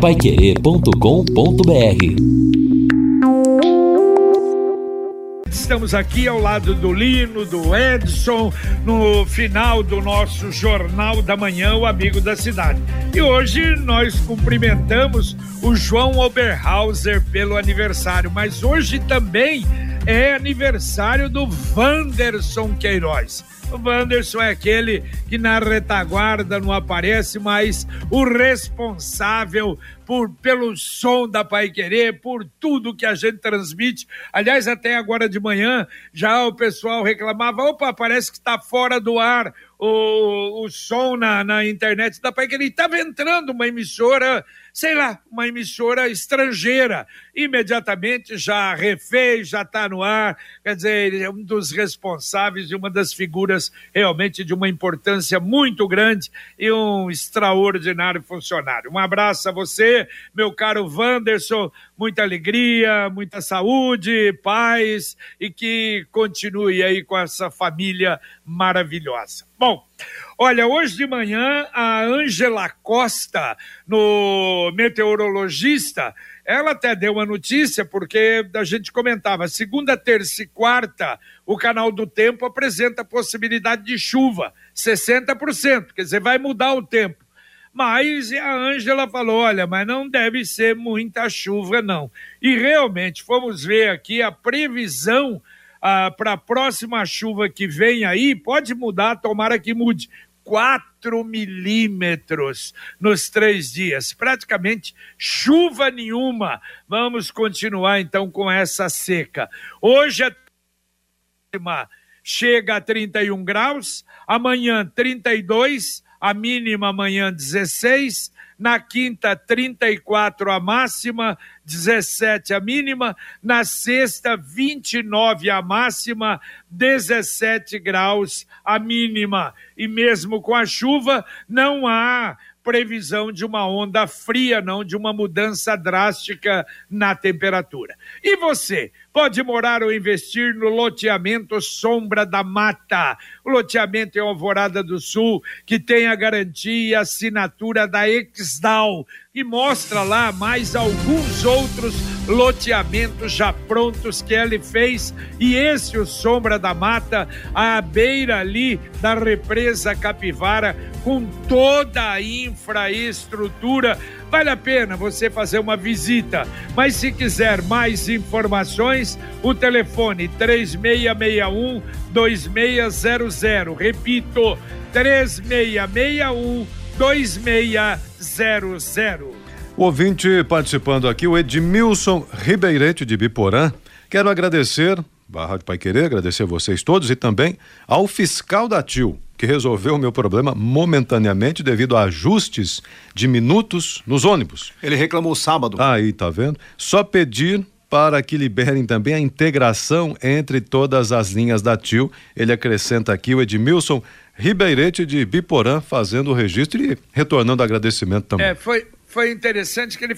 paiquerê.com.br Estamos aqui ao lado do Lino, do Edson, no final do nosso Jornal da Manhã, o Amigo da Cidade. E hoje nós cumprimentamos o João Oberhauser pelo aniversário, mas hoje também é aniversário do Wanderson Queiroz. O Wanderson é aquele que na retaguarda não aparece, mas o responsável por, pelo som da Pai Querer, por tudo que a gente transmite. Aliás, até agora de manhã já o pessoal reclamava: opa, parece que está fora do ar o, o som na, na internet da Pai Querer. Estava entrando uma emissora sei lá, uma emissora estrangeira. Imediatamente já refez, já está no ar. Quer dizer, é um dos responsáveis e uma das figuras realmente de uma importância muito grande e um extraordinário funcionário. Um abraço a você, meu caro Wanderson. Muita alegria, muita saúde, paz e que continue aí com essa família maravilhosa. Bom, Olha, hoje de manhã, a Ângela Costa, no meteorologista, ela até deu uma notícia, porque a gente comentava, segunda, terça e quarta, o canal do tempo apresenta possibilidade de chuva, 60%, quer dizer, vai mudar o tempo. Mas a Ângela falou: olha, mas não deve ser muita chuva, não. E realmente, fomos ver aqui a previsão ah, para a próxima chuva que vem aí, pode mudar, tomara que mude. 4 milímetros nos três dias, praticamente chuva nenhuma. Vamos continuar então com essa seca. Hoje a chega a 31 graus, amanhã 32, a mínima amanhã 16, na quinta 34 a máxima, 17 a mínima, na sexta 29 a máxima, 17 graus a mínima. E mesmo com a chuva, não há previsão de uma onda fria, não de uma mudança drástica na temperatura. E você, pode morar ou investir no loteamento Sombra da Mata. O loteamento em Alvorada do Sul, que tem a garantia e assinatura da Exdal, e mostra lá mais alguns outros loteamentos já prontos que ele fez. E esse, o Sombra da Mata, à beira ali da represa Capivara, com toda a infraestrutura. Vale a pena você fazer uma visita. Mas se quiser mais informações, o telefone 3661 2600. Repito, 3661 2600. O ouvinte participando aqui, o Edmilson Ribeirete de Biporã. Quero agradecer, Barra de Pai Querer, agradecer a vocês todos e também ao fiscal da TIL, que resolveu o meu problema momentaneamente devido a ajustes de minutos nos ônibus. Ele reclamou sábado. Aí, tá vendo? Só pedir para que liberem também a integração entre todas as linhas da TIL. Ele acrescenta aqui o Edmilson Ribeirete de Biporã fazendo o registro e retornando agradecimento também. É, foi, foi interessante que ele.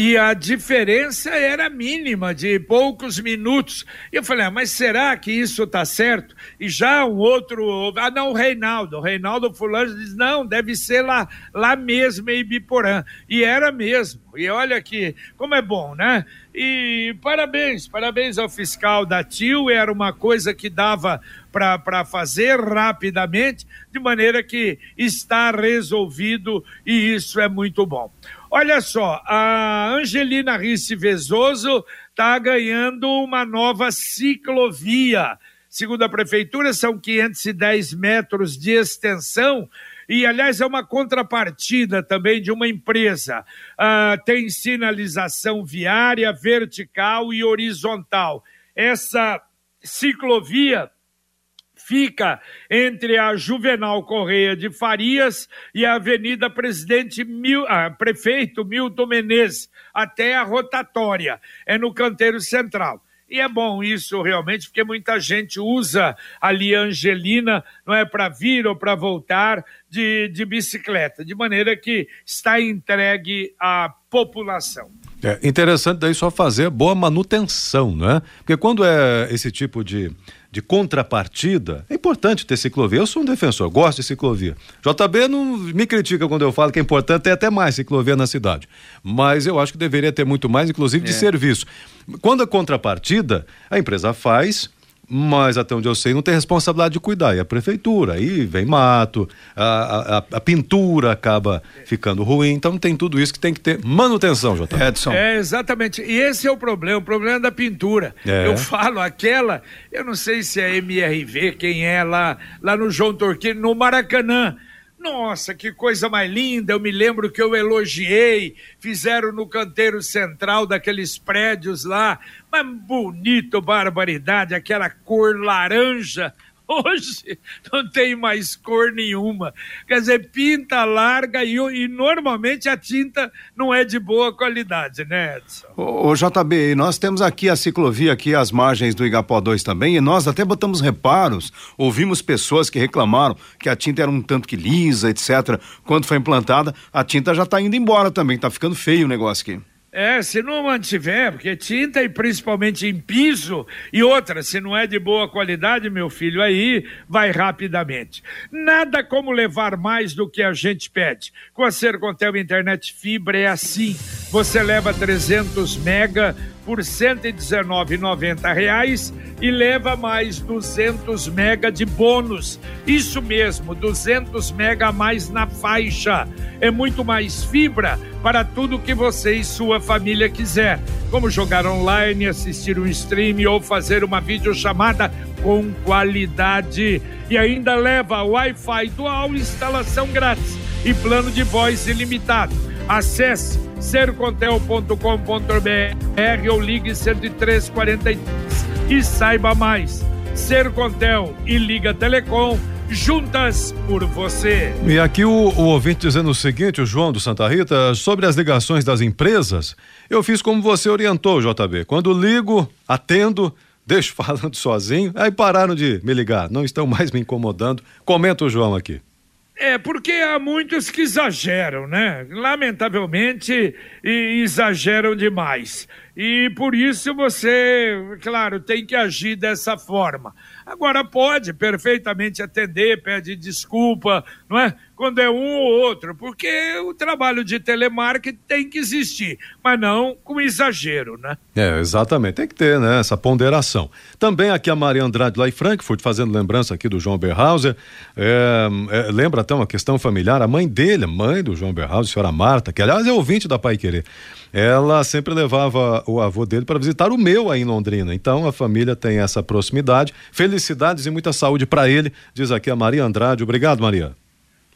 E a diferença era mínima, de poucos minutos. E eu falei, ah, mas será que isso está certo? E já um outro. Ah, não, o Reinaldo. O Reinaldo Fulano diz: não, deve ser lá, lá mesmo em Biporã. E era mesmo. E olha aqui, como é bom, né? E parabéns, parabéns ao fiscal da TIL. Era uma coisa que dava para fazer rapidamente, de maneira que está resolvido e isso é muito bom. Olha só, a Angelina Risse Vezoso está ganhando uma nova ciclovia. Segundo a prefeitura, são 510 metros de extensão e, aliás, é uma contrapartida também de uma empresa. Uh, tem sinalização viária vertical e horizontal. Essa ciclovia fica entre a Juvenal Correia de Farias e a Avenida Presidente Mil, ah, Prefeito Milton Menezes, até a rotatória. É no canteiro central. E é bom isso realmente, porque muita gente usa ali a Angelina, não é para vir ou para voltar de, de bicicleta, de maneira que está entregue à população. É interessante daí só fazer boa manutenção, né? Porque quando é esse tipo de de contrapartida, é importante ter ciclovia. Eu sou um defensor, gosto de ciclovia. JB não me critica quando eu falo que é importante ter até mais ciclovia na cidade. Mas eu acho que deveria ter muito mais, inclusive de é. serviço. Quando a contrapartida, a empresa faz mas até onde eu sei não tem responsabilidade de cuidar, e a prefeitura, aí vem mato, a, a, a, pintura acaba ficando ruim, então tem tudo isso que tem que ter manutenção, Jota. Edson. É, exatamente, e esse é o problema, o problema da pintura. É. Eu falo aquela, eu não sei se é MRV, quem é lá, lá no João Torquino, no Maracanã, nossa, que coisa mais linda! Eu me lembro que eu elogiei, fizeram no canteiro central daqueles prédios lá, mas bonito, barbaridade, aquela cor laranja Hoje não tem mais cor nenhuma. Quer dizer, pinta larga e, e normalmente a tinta não é de boa qualidade, né, Edson? Ô, JB, nós temos aqui a ciclovia aqui às margens do Igapó 2 também e nós até botamos reparos, ouvimos pessoas que reclamaram que a tinta era um tanto que lisa, etc. Quando foi implantada, a tinta já está indo embora também, está ficando feio o negócio aqui. É, se não mantiver, porque tinta e principalmente em piso e outra, se não é de boa qualidade, meu filho, aí vai rapidamente. Nada como levar mais do que a gente pede. Com a Sercontel Internet Fibra é assim. Você leva 300 mega por R$ 119,90 e leva mais 200 mega de bônus. Isso mesmo, 200 mega a mais na faixa. É muito mais fibra para tudo que você e sua família quiser, como jogar online, assistir um stream ou fazer uma videochamada com qualidade. E ainda leva Wi-Fi dual, instalação grátis e plano de voz ilimitado. Acesse sercontel.com.br ou ligue 10343 e saiba mais. Sercontel e Liga Telecom juntas por você. E aqui o, o, ouvinte dizendo o seguinte, o João do Santa Rita, sobre as ligações das empresas, eu fiz como você orientou, JB. Quando ligo, atendo, deixo falando sozinho, aí pararam de me ligar, não estão mais me incomodando. Comenta o João aqui. É, porque há muitos que exageram, né? Lamentavelmente, exageram demais. E por isso você, claro, tem que agir dessa forma. Agora pode perfeitamente atender, pede desculpa, não é? Quando é um ou outro, porque o trabalho de telemarketing tem que existir, mas não com exagero, né? É, exatamente, tem que ter, né, essa ponderação. Também aqui a Maria Andrade lá em Frankfurt, fazendo lembrança aqui do João Berhauser, é, é, lembra até uma questão familiar, a mãe dele, mãe do João Berhauser, a senhora Marta, que aliás é ouvinte da Pai Querer, ela sempre levava o avô dele para visitar o meu aí em Londrina. Então a família tem essa proximidade. Felicidades e muita saúde para ele, diz aqui a Maria Andrade. Obrigado, Maria.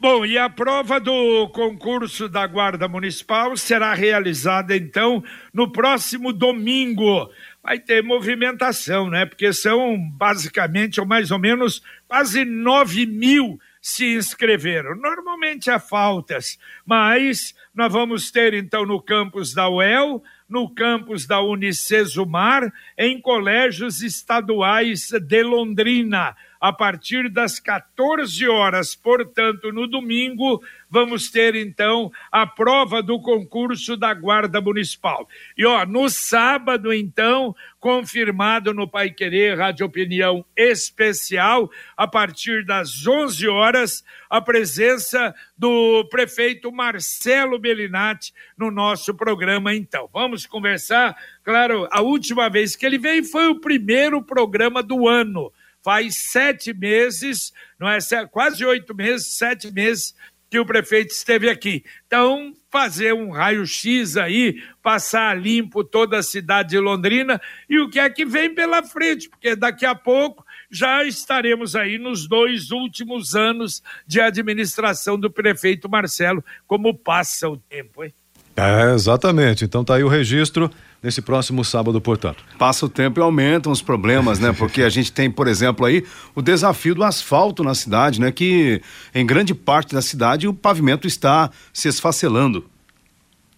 Bom, e a prova do concurso da Guarda Municipal será realizada então no próximo domingo. Vai ter movimentação, né? Porque são basicamente, ou mais ou menos, quase 9 mil se inscreveram. Normalmente há faltas, mas nós vamos ter então no campus da UEL, no campus da Unicesumar, em colégios estaduais de Londrina a partir das 14 horas. Portanto, no domingo, vamos ter então a prova do concurso da Guarda Municipal. E ó, no sábado, então, confirmado no Pai Querer Rádio Opinião Especial, a partir das 11 horas, a presença do prefeito Marcelo Bellinati no nosso programa. Então, vamos conversar. Claro, a última vez que ele veio foi o primeiro programa do ano faz sete meses, não é? Quase oito meses, sete meses que o prefeito esteve aqui. Então, fazer um raio-x aí, passar limpo toda a cidade de Londrina e o que é que vem pela frente, porque daqui a pouco já estaremos aí nos dois últimos anos de administração do prefeito Marcelo, como passa o tempo, hein? É, exatamente. Então tá aí o registro nesse próximo sábado, portanto. Passa o tempo e aumentam os problemas, né? Porque a gente tem, por exemplo, aí o desafio do asfalto na cidade, né? Que em grande parte da cidade o pavimento está se esfacelando.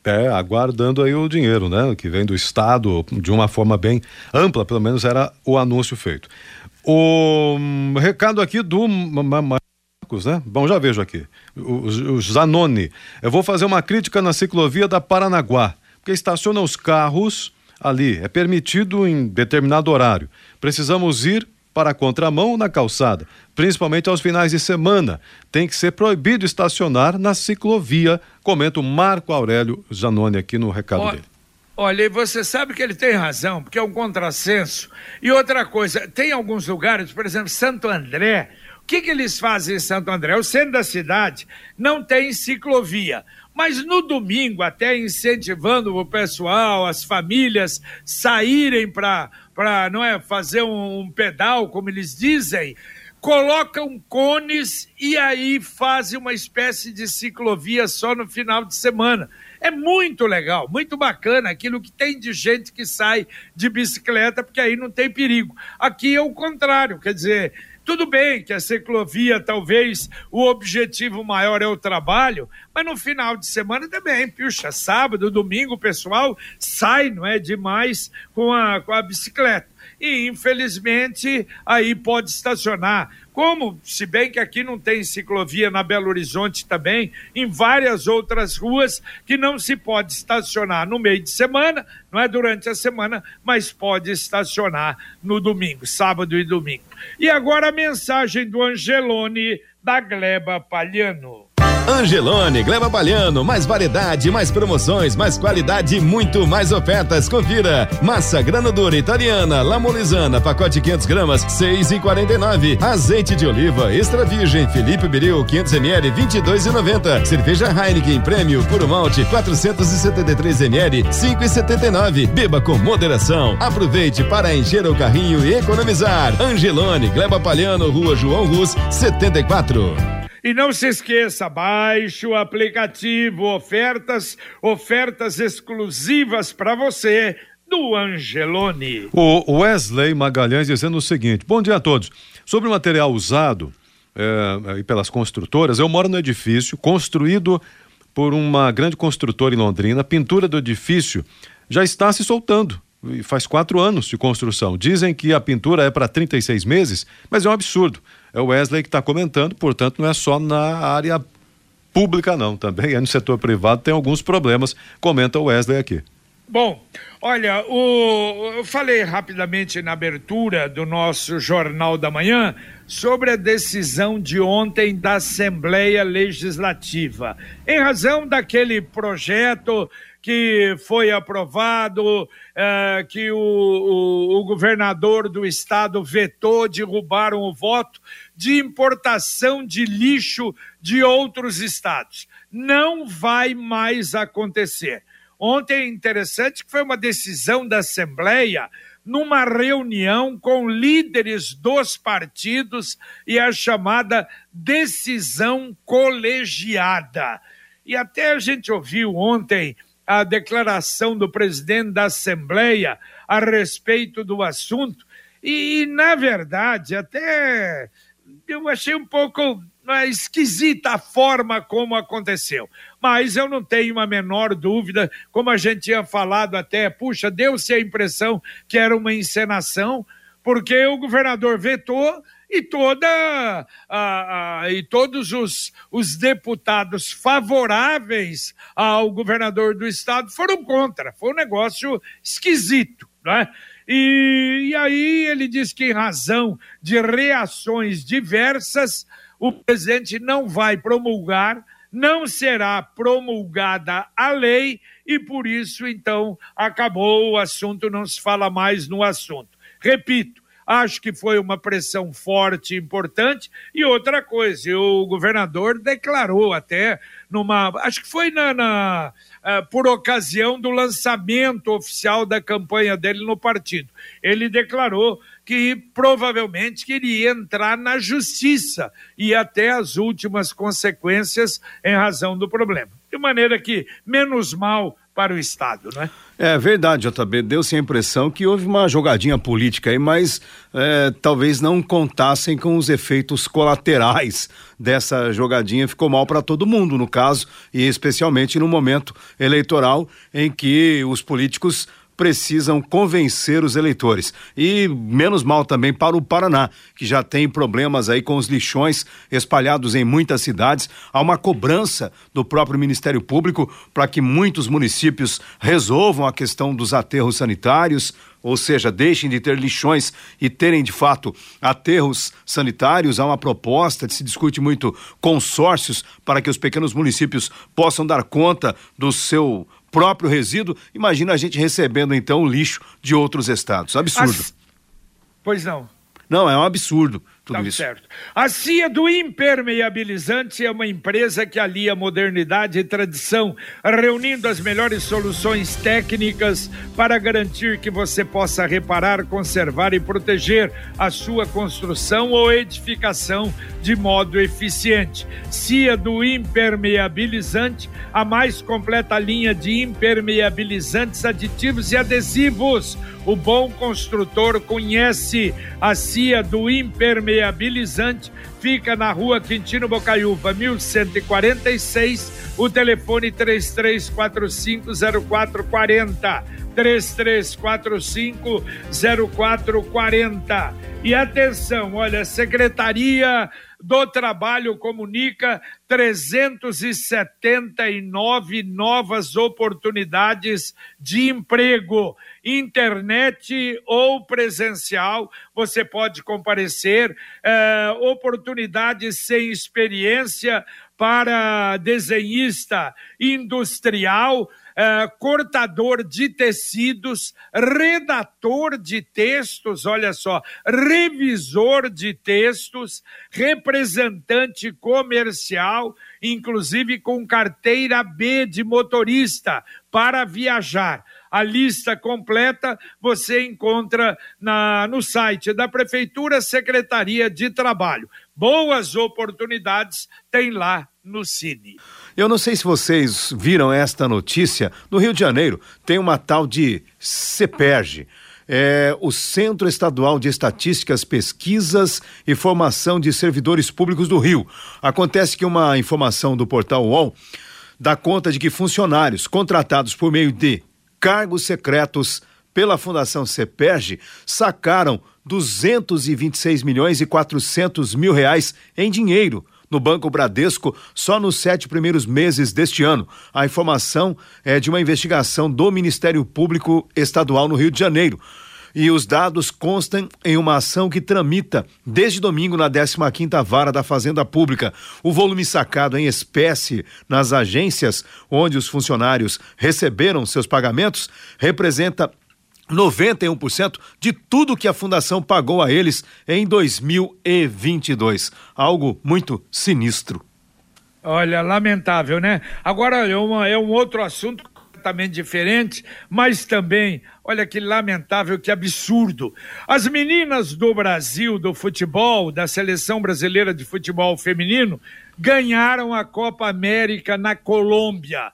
É, aguardando aí o dinheiro, né? Que vem do Estado de uma forma bem ampla, pelo menos era o anúncio feito. O um, recado aqui do Marcos, né? Bom, já vejo aqui. O, o Zanoni. Eu vou fazer uma crítica na ciclovia da Paranaguá porque estaciona os carros ali, é permitido em determinado horário. Precisamos ir para a contramão na calçada, principalmente aos finais de semana. Tem que ser proibido estacionar na ciclovia, comenta o Marco Aurélio Zanoni aqui no recado Olha, dele. Olha, e você sabe que ele tem razão, porque é um contrassenso. E outra coisa, tem alguns lugares, por exemplo, Santo André. O que, que eles fazem em Santo André? O centro da cidade não tem ciclovia. Mas no domingo, até incentivando o pessoal, as famílias saírem para não é fazer um, um pedal, como eles dizem, colocam cones e aí fazem uma espécie de ciclovia só no final de semana. É muito legal, muito bacana aquilo que tem de gente que sai de bicicleta, porque aí não tem perigo. Aqui é o contrário, quer dizer, tudo bem que a ciclovia, talvez o objetivo maior é o trabalho, mas no final de semana também, puxa, sábado, domingo, o pessoal sai, não é, demais com a, com a bicicleta. E infelizmente aí pode estacionar como, se bem que aqui não tem ciclovia na Belo Horizonte também, em várias outras ruas que não se pode estacionar no meio de semana, não é durante a semana, mas pode estacionar no domingo, sábado e domingo. E agora a mensagem do Angelone da Gleba Palhano. Angelone, Gleba Palhano, mais variedade, mais promoções, mais qualidade e muito mais ofertas. Confira. Massa grana dura italiana, lamolizana, pacote 500 gramas, 6,49. Azeite de oliva extra virgem, Felipe Biril, 500 ml, 22,90. Cerveja Heineken Prêmio Puro Malte, 473 ml, 5,79. Beba com moderação. Aproveite para encher o carrinho e economizar. Angelone, Gleba Palhano, Rua João Rus, 74. E não se esqueça, baixe o aplicativo Ofertas, ofertas exclusivas para você do Angelone. O Wesley Magalhães dizendo o seguinte: Bom dia a todos. Sobre o material usado é, pelas construtoras, eu moro no edifício construído por uma grande construtora em Londrina. A pintura do edifício já está se soltando. Faz quatro anos de construção. Dizem que a pintura é para 36 meses, mas é um absurdo é o Wesley que está comentando, portanto, não é só na área pública, não. Também é no setor privado, tem alguns problemas, comenta o Wesley aqui. Bom, olha, o, eu falei rapidamente na abertura do nosso Jornal da Manhã sobre a decisão de ontem da Assembleia Legislativa. Em razão daquele projeto que foi aprovado, eh, que o, o, o, governador do estado vetou, derrubaram o voto de importação de lixo de outros estados. Não vai mais acontecer. Ontem é interessante que foi uma decisão da Assembleia numa reunião com líderes dos partidos e a chamada decisão colegiada. E até a gente ouviu ontem a declaração do presidente da Assembleia a respeito do assunto. E, na verdade, até eu achei um pouco é, esquisita a forma como aconteceu. Mas eu não tenho a menor dúvida, como a gente tinha falado até, puxa, deu-se a impressão que era uma encenação, porque o governador vetou e toda a, a, e todos os, os deputados favoráveis ao governador do estado foram contra. Foi um negócio esquisito, né? E, e aí ele diz que em razão de reações diversas, o presidente não vai promulgar, não será promulgada a lei e por isso então acabou o assunto, não se fala mais no assunto. Repito, Acho que foi uma pressão forte importante. E outra coisa, o governador declarou até numa. Acho que foi na, na uh, por ocasião do lançamento oficial da campanha dele no partido. Ele declarou que provavelmente queria entrar na justiça e até as últimas consequências em razão do problema. De maneira que, menos mal para o Estado, não é? É verdade, JB. Deu-se a impressão que houve uma jogadinha política aí, mas é, talvez não contassem com os efeitos colaterais dessa jogadinha. Ficou mal para todo mundo, no caso, e especialmente no momento eleitoral em que os políticos precisam convencer os eleitores. E menos mal também para o Paraná, que já tem problemas aí com os lixões espalhados em muitas cidades. Há uma cobrança do próprio Ministério Público para que muitos municípios resolvam a questão dos aterros sanitários, ou seja, deixem de ter lixões e terem de fato aterros sanitários. Há uma proposta, se discute muito consórcios para que os pequenos municípios possam dar conta do seu próprio resíduo. Imagina a gente recebendo então o lixo de outros estados. Absurdo. As... Pois não. Não, é um absurdo tudo tá isso. Certo. A CIA do Impermeabilizante é uma empresa que alia modernidade e tradição, reunindo as melhores soluções técnicas para garantir que você possa reparar, conservar e proteger a sua construção ou edificação de modo eficiente. CIA do Impermeabilizante, a mais completa linha de impermeabilizantes, aditivos e adesivos. O bom construtor conhece a CIA do Impermeabilizante impermeabilizante fica na rua Quintino Bocaiúva, 1146, o telefone 33450440. 33450440. E atenção, olha, Secretaria do Trabalho comunica 379 novas oportunidades de emprego, internet ou presencial. Você pode comparecer, eh, oportunidades sem experiência para desenhista industrial uh, cortador de tecidos, redator de textos, olha só, revisor de textos, representante comercial, inclusive com carteira B de motorista para viajar. A lista completa você encontra na, no site da Prefeitura Secretaria de Trabalho. Boas oportunidades tem lá no Cine. Eu não sei se vocês viram esta notícia. No Rio de Janeiro tem uma tal de CEPERG. É o Centro Estadual de Estatísticas, Pesquisas e Formação de Servidores Públicos do Rio. Acontece que uma informação do portal UOL dá conta de que funcionários contratados por meio de cargos secretos pela Fundação CEPERG sacaram 226 milhões e 400 mil reais em dinheiro no Banco Bradesco só nos sete primeiros meses deste ano. A informação é de uma investigação do Ministério Público Estadual no Rio de Janeiro. E os dados constam em uma ação que tramita desde domingo na 15ª Vara da Fazenda Pública. O volume sacado em espécie nas agências onde os funcionários receberam seus pagamentos representa 91% de tudo que a fundação pagou a eles em 2022. Algo muito sinistro. Olha, lamentável, né? Agora, uma, é um outro assunto completamente diferente, mas também, olha que lamentável, que absurdo. As meninas do Brasil, do futebol, da seleção brasileira de futebol feminino, ganharam a Copa América na Colômbia.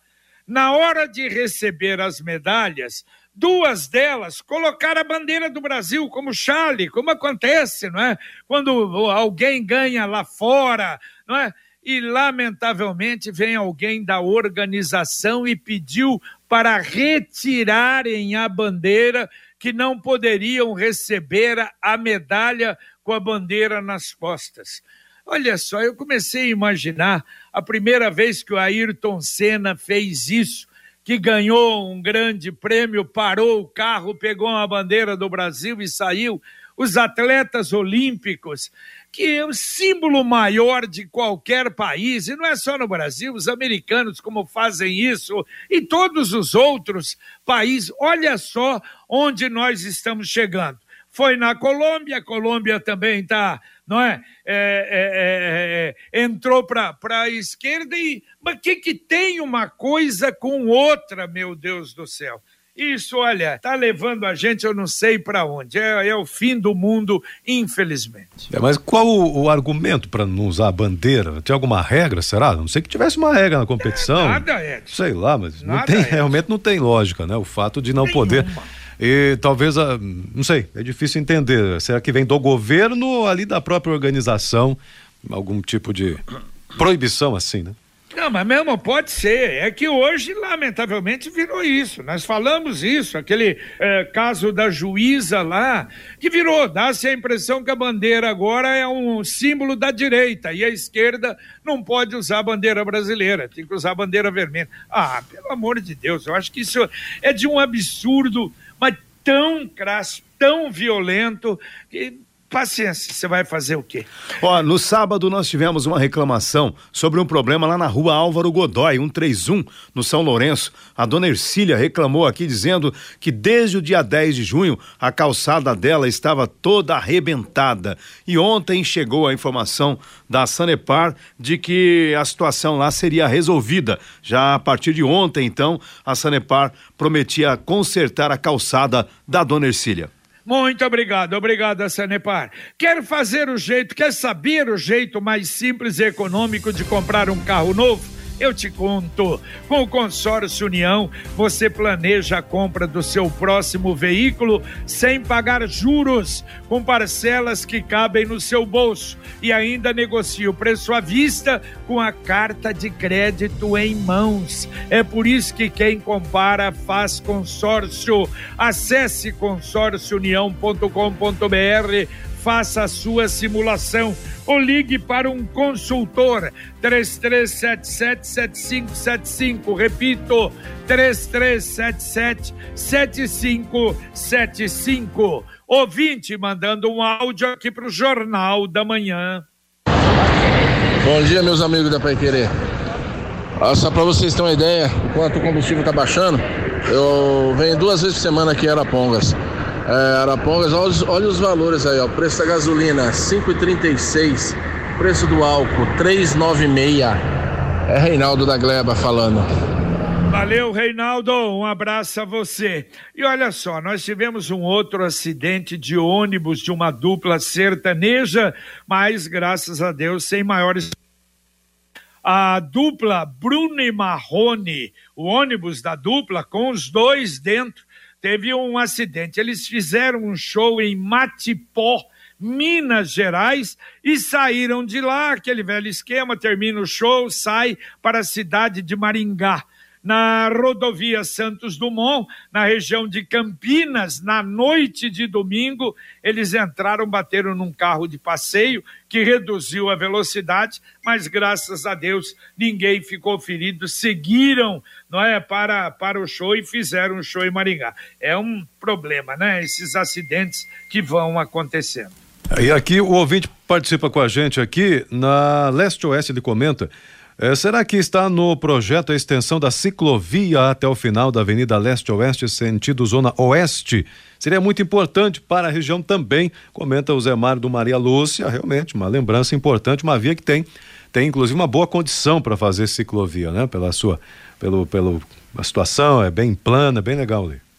Na hora de receber as medalhas, duas delas colocaram a bandeira do Brasil como chale, como acontece, não é? Quando alguém ganha lá fora, não é? E lamentavelmente vem alguém da organização e pediu para retirarem a bandeira, que não poderiam receber a medalha com a bandeira nas costas. Olha só, eu comecei a imaginar a primeira vez que o Ayrton Senna fez isso que ganhou um grande prêmio, parou o carro, pegou uma bandeira do Brasil e saiu. Os atletas olímpicos, que é o símbolo maior de qualquer país, e não é só no Brasil, os americanos como fazem isso, e todos os outros países. Olha só onde nós estamos chegando. Foi na Colômbia, a Colômbia também está não é? é, é, é, é entrou para a esquerda e. Mas o que, que tem uma coisa com outra, meu Deus do céu? Isso, olha, tá levando a gente, eu não sei para onde. É, é, o fim do mundo, infelizmente. É, mas qual o, o argumento para não usar a bandeira? Tem alguma regra, será? Não sei que tivesse uma regra na competição. nada, Edson. Sei lá, mas não tem, realmente não tem lógica, né? O fato de não Nenhuma. poder e talvez, ah, não sei, é difícil entender. Será que vem do governo ou ali da própria organização algum tipo de proibição assim, né? Não, mas mesmo pode ser. É que hoje, lamentavelmente, virou isso. Nós falamos isso, aquele é, caso da juíza lá, que virou. Dá-se a impressão que a bandeira agora é um símbolo da direita e a esquerda não pode usar a bandeira brasileira, tem que usar a bandeira vermelha. Ah, pelo amor de Deus, eu acho que isso é de um absurdo, mas tão crasso, tão violento, que paciência, você vai fazer o quê? Ó, no sábado nós tivemos uma reclamação sobre um problema lá na rua Álvaro Godoy, 131, no São Lourenço. A dona Ercília reclamou aqui dizendo que desde o dia 10 de junho a calçada dela estava toda arrebentada. E ontem chegou a informação da Sanepar de que a situação lá seria resolvida. Já a partir de ontem, então, a Sanepar prometia consertar a calçada da dona Ercília. Muito obrigado, obrigado, Sanepar. Quer fazer o jeito, quer saber o jeito mais simples e econômico de comprar um carro novo? Eu te conto. Com o Consórcio União, você planeja a compra do seu próximo veículo sem pagar juros, com parcelas que cabem no seu bolso e ainda negocia o preço à vista com a carta de crédito em mãos. É por isso que quem compara faz consórcio. Acesse consórciounião.com.br faça a sua simulação ou ligue para um consultor 33777575. Repito, 33777575. Ouvinte mandando um áudio aqui para o Jornal da Manhã. Bom dia, meus amigos da Pai Querer. Ah, só para vocês terem uma ideia, quanto o combustível está baixando, eu venho duas vezes por semana aqui em Arapongas. É, Arapongas, olha os, olha os valores aí, ó. Preço da gasolina, 5,36. Preço do álcool, 3,96. É Reinaldo da Gleba falando. Valeu, Reinaldo. Um abraço a você. E olha só, nós tivemos um outro acidente de ônibus de uma dupla sertaneja, mas graças a Deus sem maiores. A dupla Bruno e Marrone, o ônibus da dupla com os dois dentro, teve um acidente. Eles fizeram um show em Matipó, Minas Gerais, e saíram de lá, aquele velho esquema, termina o show, sai para a cidade de Maringá na rodovia Santos Dumont, na região de Campinas, na noite de domingo, eles entraram, bateram num carro de passeio que reduziu a velocidade, mas graças a Deus ninguém ficou ferido, seguiram, não é, para para o show e fizeram um show em Maringá. É um problema, né, esses acidentes que vão acontecendo. E aqui o ouvinte participa com a gente aqui na Leste Oeste, ele comenta é, será que está no projeto a extensão da ciclovia até o final da Avenida Leste-Oeste, sentido Zona Oeste? Seria muito importante para a região também, comenta o Zé Mário do Maria Lúcia. Realmente, uma lembrança importante, uma via que tem, tem inclusive uma boa condição para fazer ciclovia, né? Pela sua, pelo, pelo, a situação é bem plana, bem legal ali.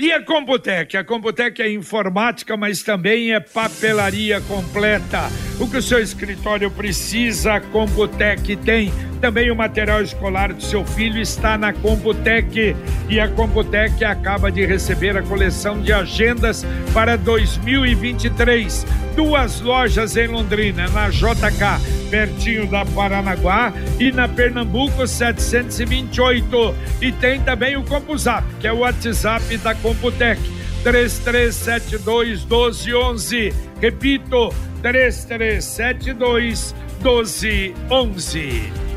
E a Computec? A Computec é informática, mas também é papelaria completa. O que o seu escritório precisa, a Computec tem. Também o material escolar do seu filho está na Computec. E a Computec acaba de receber a coleção de agendas para 2023. Duas lojas em Londrina, na JK, pertinho da Paranaguá, e na Pernambuco 728. E tem também o CompuZap, que é o WhatsApp da Computec. 3372 1211. Repito, 3372 1211.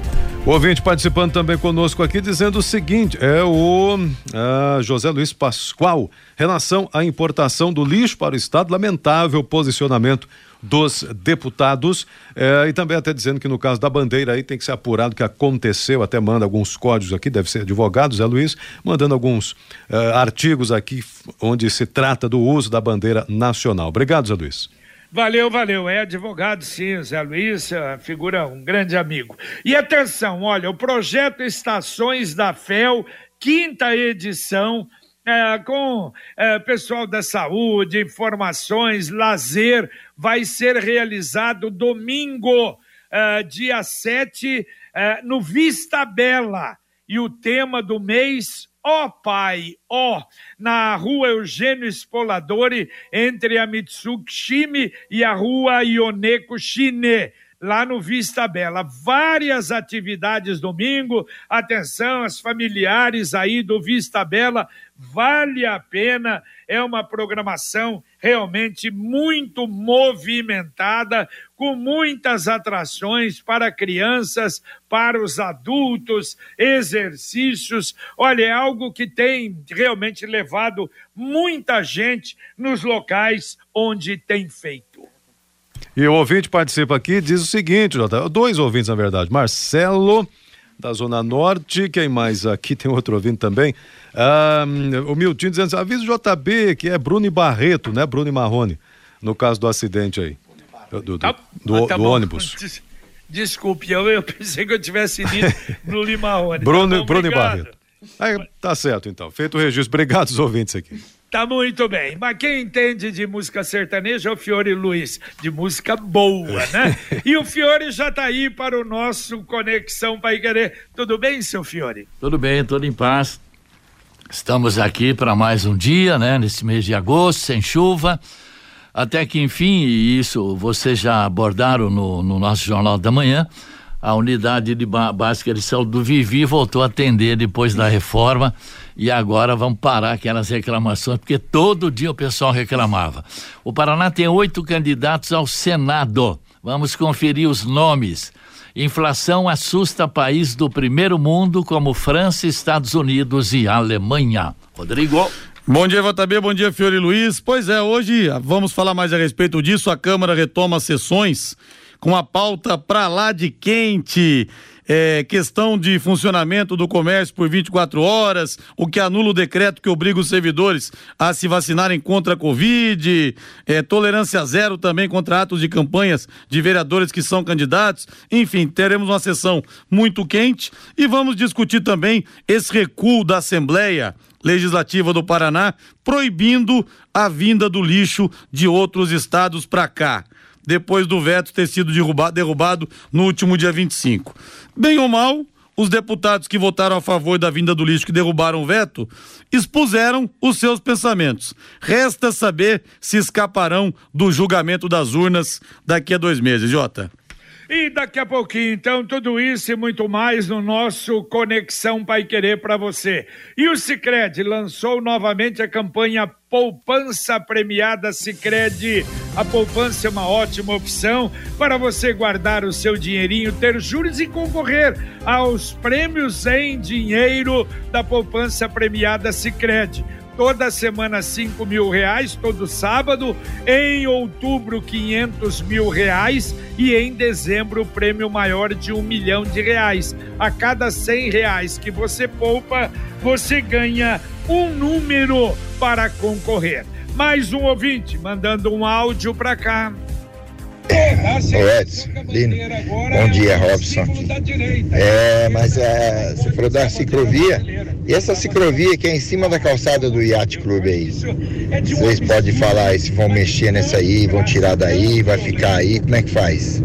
O ouvinte participando também conosco aqui dizendo o seguinte: é o uh, José Luiz Pascoal, relação à importação do lixo para o Estado, lamentável posicionamento dos deputados eh, e também até dizendo que no caso da bandeira aí tem que ser apurado o que aconteceu, até manda alguns códigos aqui, deve ser advogado, Zé Luiz, mandando alguns eh, artigos aqui onde se trata do uso da bandeira nacional. Obrigado, Zé Luiz. Valeu, valeu. É advogado, sim, Zé Luiz, figura um grande amigo. E atenção, olha, o projeto Estações da FEL, quinta edição, é, com é, pessoal da saúde, informações, lazer, vai ser realizado domingo, é, dia 7, é, no Vista Bela. E o tema do mês, Ó Pai, ó, na rua Eugênio Spoladori, entre a Mitsuki Shime e a rua Ioneko Shine. lá no Vista Bela. Várias atividades domingo. Atenção, as familiares aí do Vista Bela, vale a pena. É uma programação realmente muito movimentada, com muitas atrações para crianças, para os adultos, exercícios. Olha, é algo que tem realmente levado muita gente nos locais onde tem feito. E o ouvinte participa aqui diz o seguinte, Jota, dois ouvintes na verdade, Marcelo da Zona Norte, quem mais aqui tem outro ouvinte também, ah, o Miltinho dizendo assim, avisa o JB que é Bruno e Barreto, né, Bruno e Marrone, no caso do acidente aí, do, do, Tá- do- tá do ônibus. Des- Desculpe, eu, eu pensei que eu tivesse lido no Limarrone. Bruno, Tá bom, Bruno e. Barreto. Aí, tá certo então, feito o registro, obrigado os ouvintes aqui. Tá muito bem. Mas quem entende de música sertaneja é o Fiore Luiz, de música boa, né? e o Fiore já tá aí para o nosso Conexão Pai Querer. Tudo bem, seu Fiore? Tudo bem, tudo em paz. Estamos aqui para mais um dia, né? Nesse mês de agosto, sem chuva. Até que, enfim, e isso vocês já abordaram no, no nosso Jornal da Manhã, a unidade de básica de saúde do Vivi voltou a atender depois da reforma e agora vamos parar aquelas reclamações, porque todo dia o pessoal reclamava. O Paraná tem oito candidatos ao Senado. Vamos conferir os nomes. Inflação assusta países do primeiro mundo como França, Estados Unidos e Alemanha. Rodrigo. Bom dia, JB, bom dia, Fiore Luiz. Pois é, hoje vamos falar mais a respeito disso. A Câmara retoma sessões com a pauta pra lá de quente. É, questão de funcionamento do comércio por 24 horas, o que anula o decreto que obriga os servidores a se vacinarem contra a Covid, é, tolerância zero também contra atos de campanhas de vereadores que são candidatos. Enfim, teremos uma sessão muito quente e vamos discutir também esse recuo da Assembleia Legislativa do Paraná proibindo a vinda do lixo de outros estados para cá, depois do veto ter sido derrubado, derrubado no último dia 25. Bem ou mal, os deputados que votaram a favor da vinda do lixo que derrubaram o veto expuseram os seus pensamentos. Resta saber se escaparão do julgamento das urnas daqui a dois meses, Jota. E daqui a pouquinho, então, tudo isso e muito mais no nosso Conexão Pai Querer para você. E o Cicred lançou novamente a campanha Poupança Premiada Cicred. A poupança é uma ótima opção para você guardar o seu dinheirinho, ter juros e concorrer aos prêmios em dinheiro da Poupança Premiada Cicred. Toda semana cinco mil reais, todo sábado. Em outubro, 500 mil reais. E em dezembro, o prêmio maior de um milhão de reais. A cada cem reais que você poupa, você ganha um número para concorrer. Mais um ouvinte mandando um áudio para cá. Ô Edson, Lino, bom dia, Robson. É, mas é, você falou da ciclovia, e essa ciclovia que é em cima da calçada do Yacht Clube aí? Vocês podem falar aí se vão mexer nessa aí, vão tirar daí, vai ficar aí, como é que faz?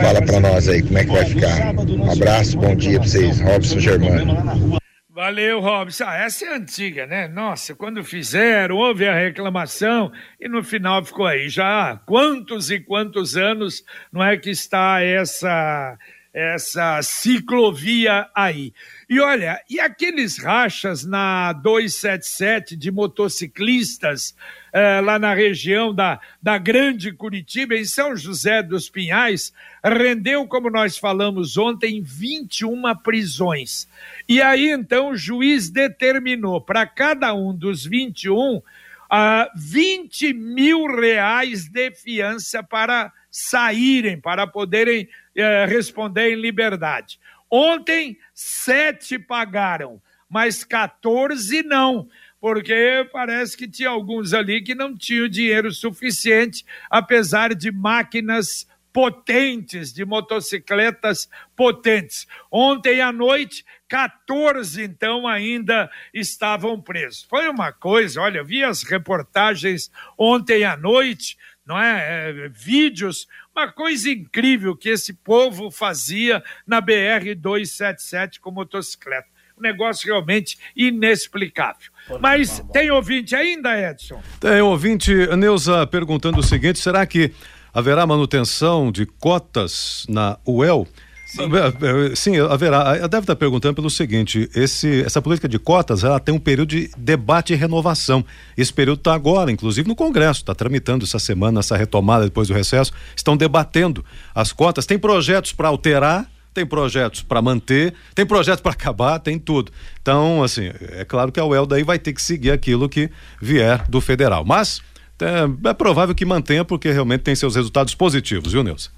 Fala pra nós aí, como é que vai ficar? Um abraço, bom dia pra vocês, Robson Germano. Valeu, Robson. Ah, essa é antiga, né? Nossa, quando fizeram, houve a reclamação e no final ficou aí. Já há quantos e quantos anos não é que está essa essa ciclovia aí. E olha, e aqueles rachas na 277 de motociclistas eh, lá na região da, da Grande Curitiba, em São José dos Pinhais, rendeu, como nós falamos ontem, 21 prisões. E aí então o juiz determinou para cada um dos 21 ah, 20 mil reais de fiança para saírem, para poderem eh, responder em liberdade. Ontem, sete pagaram, mas 14 não, porque parece que tinha alguns ali que não tinham dinheiro suficiente, apesar de máquinas potentes, de motocicletas potentes. Ontem à noite, 14 então ainda estavam presos. Foi uma coisa, olha, eu vi as reportagens ontem à noite, não é? é vídeos, uma coisa incrível que esse povo fazia na BR 277 com motocicleta. Um negócio realmente inexplicável. Mas tem ouvinte ainda, Edson? Tem ouvinte, Neuza, perguntando o seguinte: será que haverá manutenção de cotas na UEL? Sim, Sim haverá. Deve estar perguntando pelo seguinte: esse, essa política de cotas ela tem um período de debate e renovação. Esse período está agora, inclusive no Congresso, está tramitando essa semana, essa retomada depois do recesso. Estão debatendo as cotas. Tem projetos para alterar tem projetos para manter, tem projetos para acabar, tem tudo. Então, assim, é claro que a UEL daí vai ter que seguir aquilo que vier do federal. Mas é, é provável que mantenha, porque realmente tem seus resultados positivos, viu, Nilson?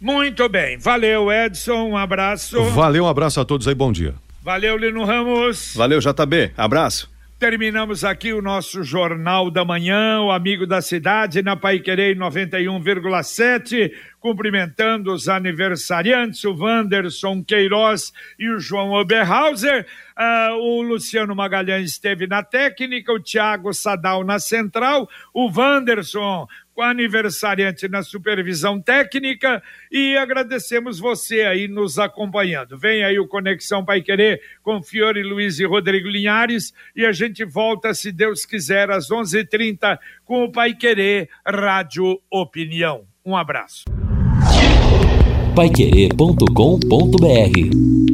Muito bem. Valeu, Edson. Um abraço. Valeu, um abraço a todos aí. Bom dia. Valeu, Lino Ramos. Valeu, JB. Abraço. Terminamos aqui o nosso Jornal da Manhã, o Amigo da Cidade, na Paiquerei 91,7, cumprimentando os aniversariantes, o Wanderson Queiroz e o João Oberhauser. Uh, o Luciano Magalhães esteve na técnica, o Thiago Sadal na central, o Wanderson com a aniversariante na supervisão técnica e agradecemos você aí nos acompanhando. Vem aí o Conexão Pai Querer com Fiore Luiz e Rodrigo Linhares e a gente volta, se Deus quiser, às 11:30 h 30 com o Pai Querer Rádio Opinião. Um abraço. Paiquerê.com.br